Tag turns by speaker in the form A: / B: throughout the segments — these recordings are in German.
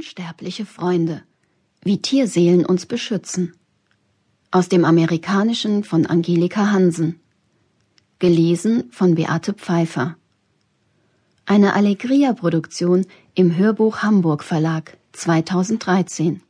A: Unsterbliche Freunde. Wie Tierseelen uns beschützen. Aus dem Amerikanischen von Angelika Hansen. Gelesen von Beate Pfeiffer. Eine Allegria-Produktion im Hörbuch Hamburg Verlag 2013.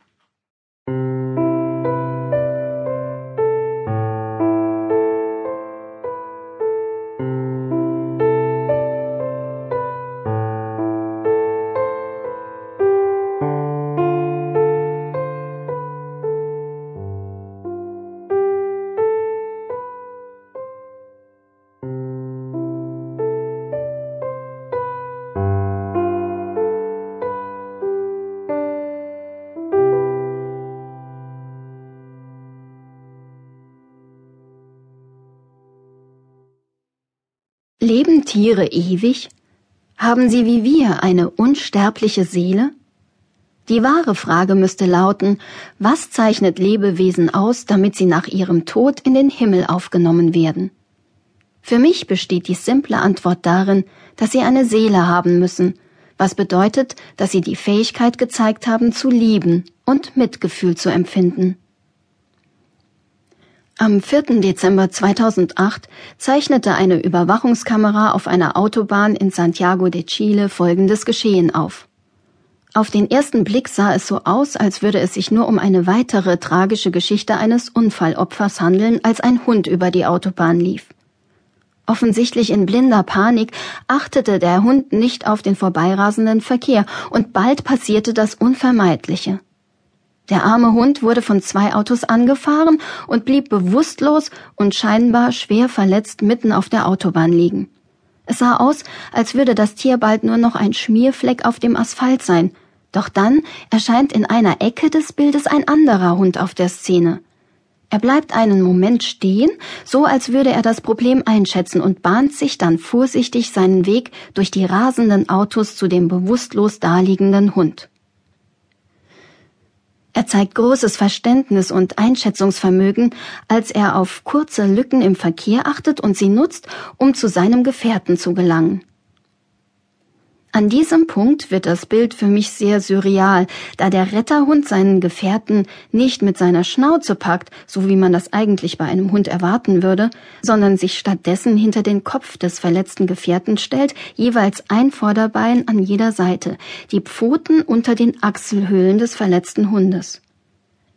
A: Leben Tiere ewig? Haben sie wie wir eine unsterbliche Seele? Die wahre Frage müsste lauten, was zeichnet Lebewesen aus, damit sie nach ihrem Tod in den Himmel aufgenommen werden? Für mich besteht die simple Antwort darin, dass sie eine Seele haben müssen, was bedeutet, dass sie die Fähigkeit gezeigt haben zu lieben und Mitgefühl zu empfinden. Am 4. Dezember 2008 zeichnete eine Überwachungskamera auf einer Autobahn in Santiago de Chile folgendes Geschehen auf. Auf den ersten Blick sah es so aus, als würde es sich nur um eine weitere tragische Geschichte eines Unfallopfers handeln, als ein Hund über die Autobahn lief. Offensichtlich in blinder Panik achtete der Hund nicht auf den vorbeirasenden Verkehr, und bald passierte das Unvermeidliche. Der arme Hund wurde von zwei Autos angefahren und blieb bewusstlos und scheinbar schwer verletzt mitten auf der Autobahn liegen. Es sah aus, als würde das Tier bald nur noch ein Schmierfleck auf dem Asphalt sein. Doch dann erscheint in einer Ecke des Bildes ein anderer Hund auf der Szene. Er bleibt einen Moment stehen, so als würde er das Problem einschätzen und bahnt sich dann vorsichtig seinen Weg durch die rasenden Autos zu dem bewusstlos daliegenden Hund. Er zeigt großes Verständnis und Einschätzungsvermögen, als er auf kurze Lücken im Verkehr achtet und sie nutzt, um zu seinem Gefährten zu gelangen. An diesem Punkt wird das Bild für mich sehr surreal, da der Retterhund seinen Gefährten nicht mit seiner Schnauze packt, so wie man das eigentlich bei einem Hund erwarten würde, sondern sich stattdessen hinter den Kopf des verletzten Gefährten stellt, jeweils ein Vorderbein an jeder Seite, die Pfoten unter den Achselhöhlen des verletzten Hundes.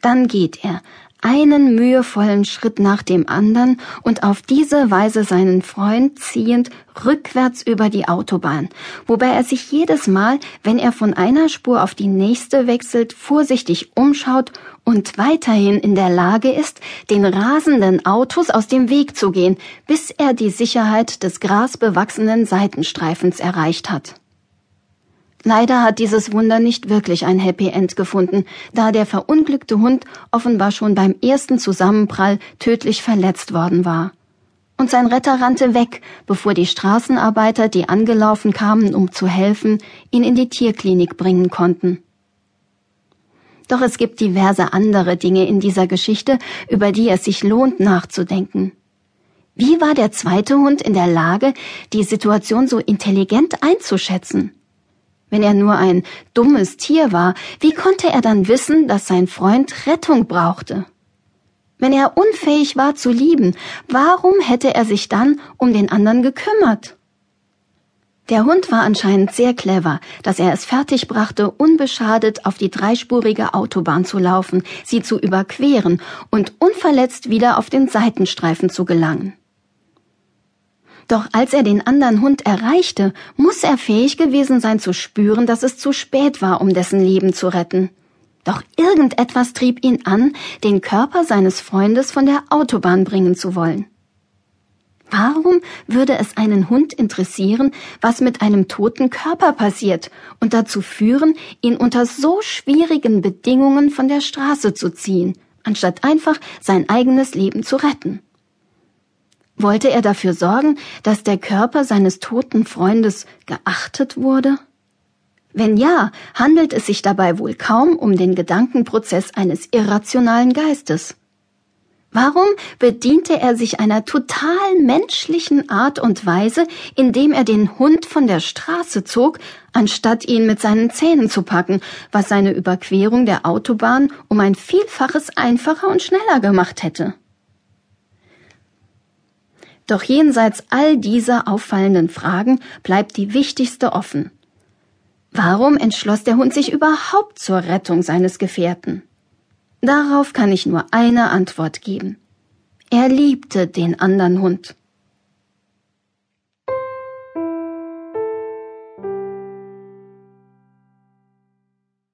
A: Dann geht er, einen mühevollen Schritt nach dem anderen und auf diese Weise seinen Freund ziehend rückwärts über die Autobahn, wobei er sich jedes Mal, wenn er von einer Spur auf die nächste wechselt, vorsichtig umschaut und weiterhin in der Lage ist, den rasenden Autos aus dem Weg zu gehen, bis er die Sicherheit des grasbewachsenen Seitenstreifens erreicht hat. Leider hat dieses Wunder nicht wirklich ein Happy End gefunden, da der verunglückte Hund offenbar schon beim ersten Zusammenprall tödlich verletzt worden war. Und sein Retter rannte weg, bevor die Straßenarbeiter, die angelaufen kamen, um zu helfen, ihn in die Tierklinik bringen konnten. Doch es gibt diverse andere Dinge in dieser Geschichte, über die es sich lohnt nachzudenken. Wie war der zweite Hund in der Lage, die Situation so intelligent einzuschätzen? Wenn er nur ein dummes Tier war, wie konnte er dann wissen, dass sein Freund Rettung brauchte? Wenn er unfähig war zu lieben, warum hätte er sich dann um den anderen gekümmert? Der Hund war anscheinend sehr clever, dass er es fertigbrachte, unbeschadet auf die dreispurige Autobahn zu laufen, sie zu überqueren und unverletzt wieder auf den Seitenstreifen zu gelangen. Doch als er den anderen Hund erreichte, muss er fähig gewesen sein zu spüren, dass es zu spät war, um dessen Leben zu retten. Doch irgendetwas trieb ihn an, den Körper seines Freundes von der Autobahn bringen zu wollen. Warum würde es einen Hund interessieren, was mit einem toten Körper passiert und dazu führen, ihn unter so schwierigen Bedingungen von der Straße zu ziehen, anstatt einfach sein eigenes Leben zu retten? Wollte er dafür sorgen, dass der Körper seines toten Freundes geachtet wurde? Wenn ja, handelt es sich dabei wohl kaum um den Gedankenprozess eines irrationalen Geistes. Warum bediente er sich einer total menschlichen Art und Weise, indem er den Hund von der Straße zog, anstatt ihn mit seinen Zähnen zu packen, was seine Überquerung der Autobahn um ein Vielfaches einfacher und schneller gemacht hätte? Doch jenseits all dieser auffallenden Fragen bleibt die wichtigste offen. Warum entschloss der Hund sich überhaupt zur Rettung seines Gefährten? Darauf kann ich nur eine Antwort geben. Er liebte den anderen Hund.